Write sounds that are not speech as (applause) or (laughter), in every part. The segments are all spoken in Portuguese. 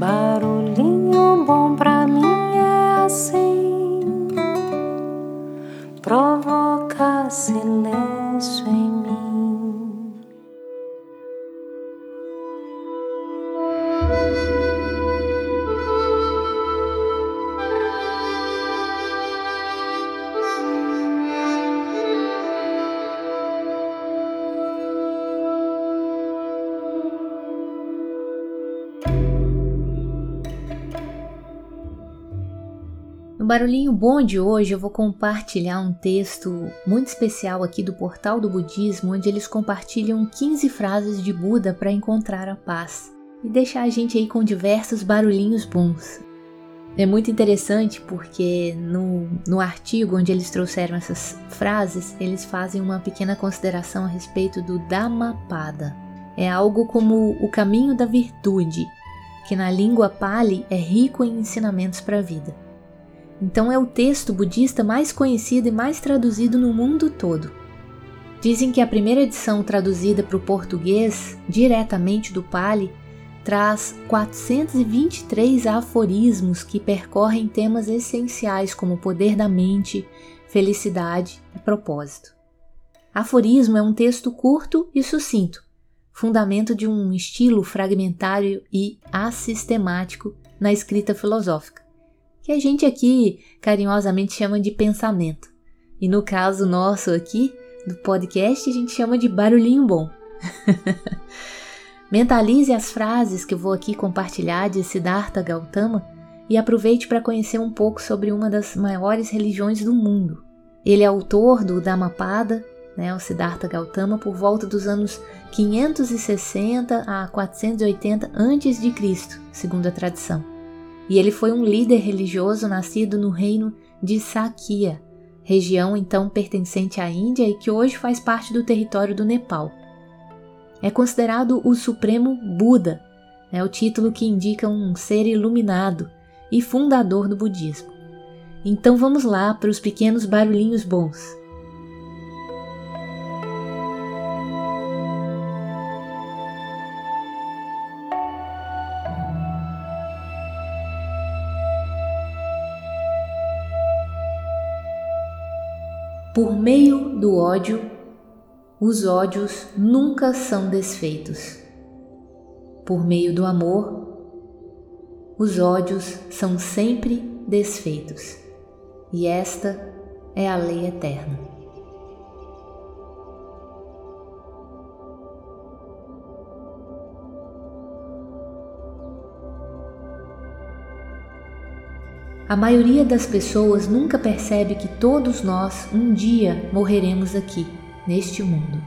Barulhinho bom pra Barulhinho Bom de hoje eu vou compartilhar um texto muito especial aqui do Portal do Budismo, onde eles compartilham 15 frases de Buda para encontrar a paz e deixar a gente aí com diversos barulhinhos bons. É muito interessante porque no, no artigo onde eles trouxeram essas frases, eles fazem uma pequena consideração a respeito do Dhammapada. É algo como o caminho da virtude, que na língua Pali é rico em ensinamentos para a vida. Então é o texto budista mais conhecido e mais traduzido no mundo todo. Dizem que a primeira edição traduzida para o português, diretamente do Pali, traz 423 aforismos que percorrem temas essenciais como o poder da mente, felicidade e propósito. Aforismo é um texto curto e sucinto, fundamento de um estilo fragmentário e assistemático na escrita filosófica que a gente aqui carinhosamente chama de pensamento. E no caso nosso aqui, do podcast, a gente chama de barulhinho bom. (laughs) Mentalize as frases que eu vou aqui compartilhar de Siddhartha Gautama e aproveite para conhecer um pouco sobre uma das maiores religiões do mundo. Ele é autor do Dhammapada, né, o Siddhartha Gautama, por volta dos anos 560 a 480 a.C., segundo a tradição e ele foi um líder religioso nascido no reino de Sakya, região então pertencente à Índia e que hoje faz parte do território do Nepal. É considerado o Supremo Buda, é o título que indica um ser iluminado e fundador do budismo. Então vamos lá para os pequenos barulhinhos bons. Por meio do ódio, os ódios nunca são desfeitos. Por meio do amor, os ódios são sempre desfeitos. E esta é a lei eterna. A maioria das pessoas nunca percebe que todos nós um dia morreremos aqui, neste mundo.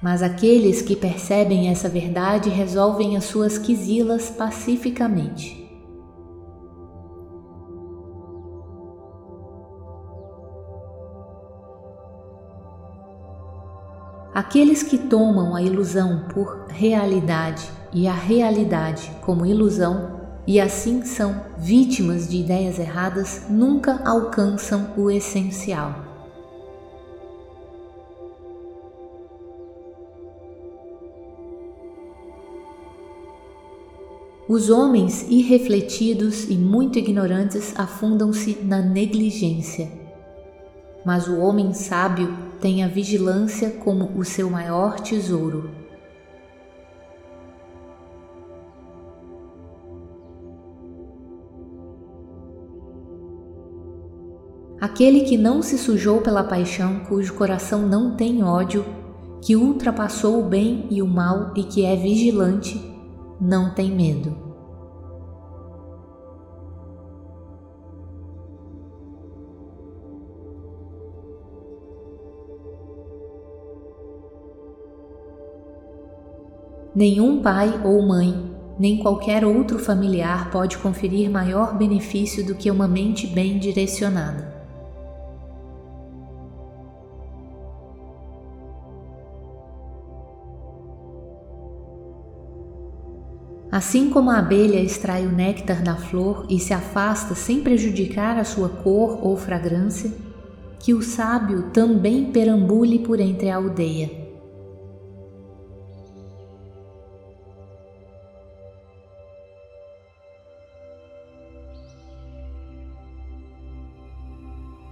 Mas aqueles que percebem essa verdade resolvem as suas quisilas pacificamente. Aqueles que tomam a ilusão por realidade e a realidade como ilusão e assim são vítimas de ideias erradas, nunca alcançam o essencial. Os homens irrefletidos e muito ignorantes afundam-se na negligência, mas o homem sábio tem a vigilância como o seu maior tesouro. Aquele que não se sujou pela paixão, cujo coração não tem ódio, que ultrapassou o bem e o mal e que é vigilante, não tem medo. Nenhum pai ou mãe, nem qualquer outro familiar pode conferir maior benefício do que uma mente bem direcionada. Assim como a abelha extrai o néctar da flor e se afasta sem prejudicar a sua cor ou fragrância, que o sábio também perambule por entre a aldeia.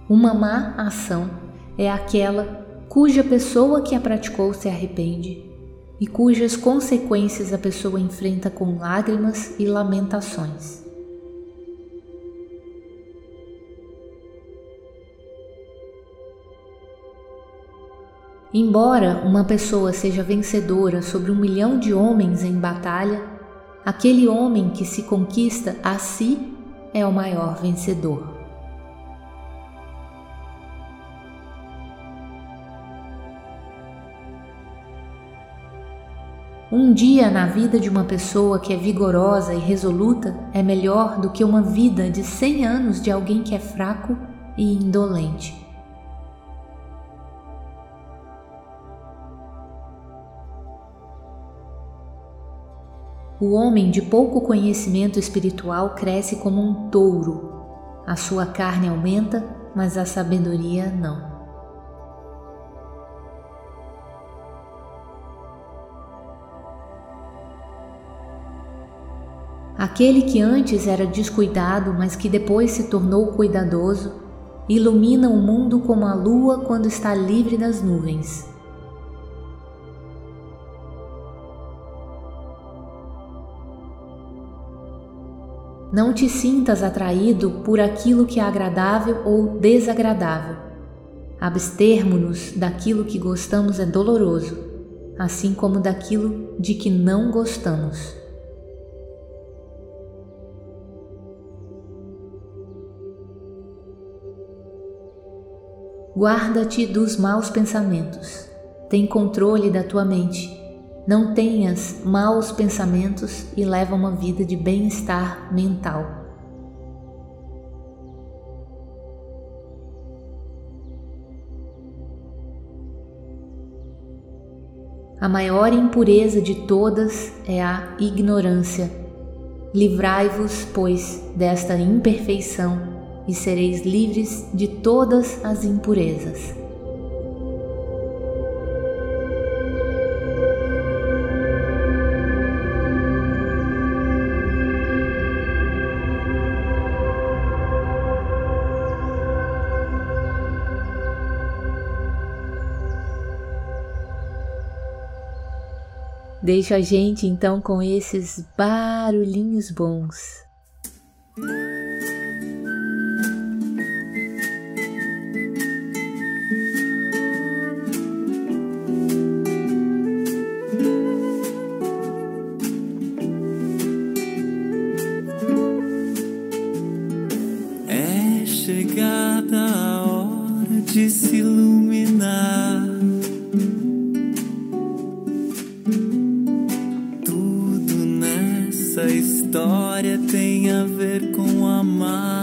Uma má ação é aquela cuja pessoa que a praticou se arrepende e cujas consequências a pessoa enfrenta com lágrimas e lamentações. Embora uma pessoa seja vencedora sobre um milhão de homens em batalha, aquele homem que se conquista a si é o maior vencedor. Um dia na vida de uma pessoa que é vigorosa e resoluta é melhor do que uma vida de 100 anos de alguém que é fraco e indolente. O homem de pouco conhecimento espiritual cresce como um touro. A sua carne aumenta, mas a sabedoria não. Aquele que antes era descuidado, mas que depois se tornou cuidadoso, ilumina o mundo como a lua quando está livre das nuvens. Não te sintas atraído por aquilo que é agradável ou desagradável. Abstermo-nos daquilo que gostamos é doloroso, assim como daquilo de que não gostamos. Guarda-te dos maus pensamentos. Tem controle da tua mente. Não tenhas maus pensamentos e leva uma vida de bem-estar mental. A maior impureza de todas é a ignorância. Livrai-vos, pois, desta imperfeição e sereis livres de todas as impurezas. Deixa a gente então com esses barulhinhos bons. chegada a hora de se iluminar. Tudo nessa história tem a ver com amar.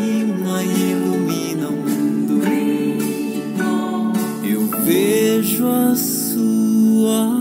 我。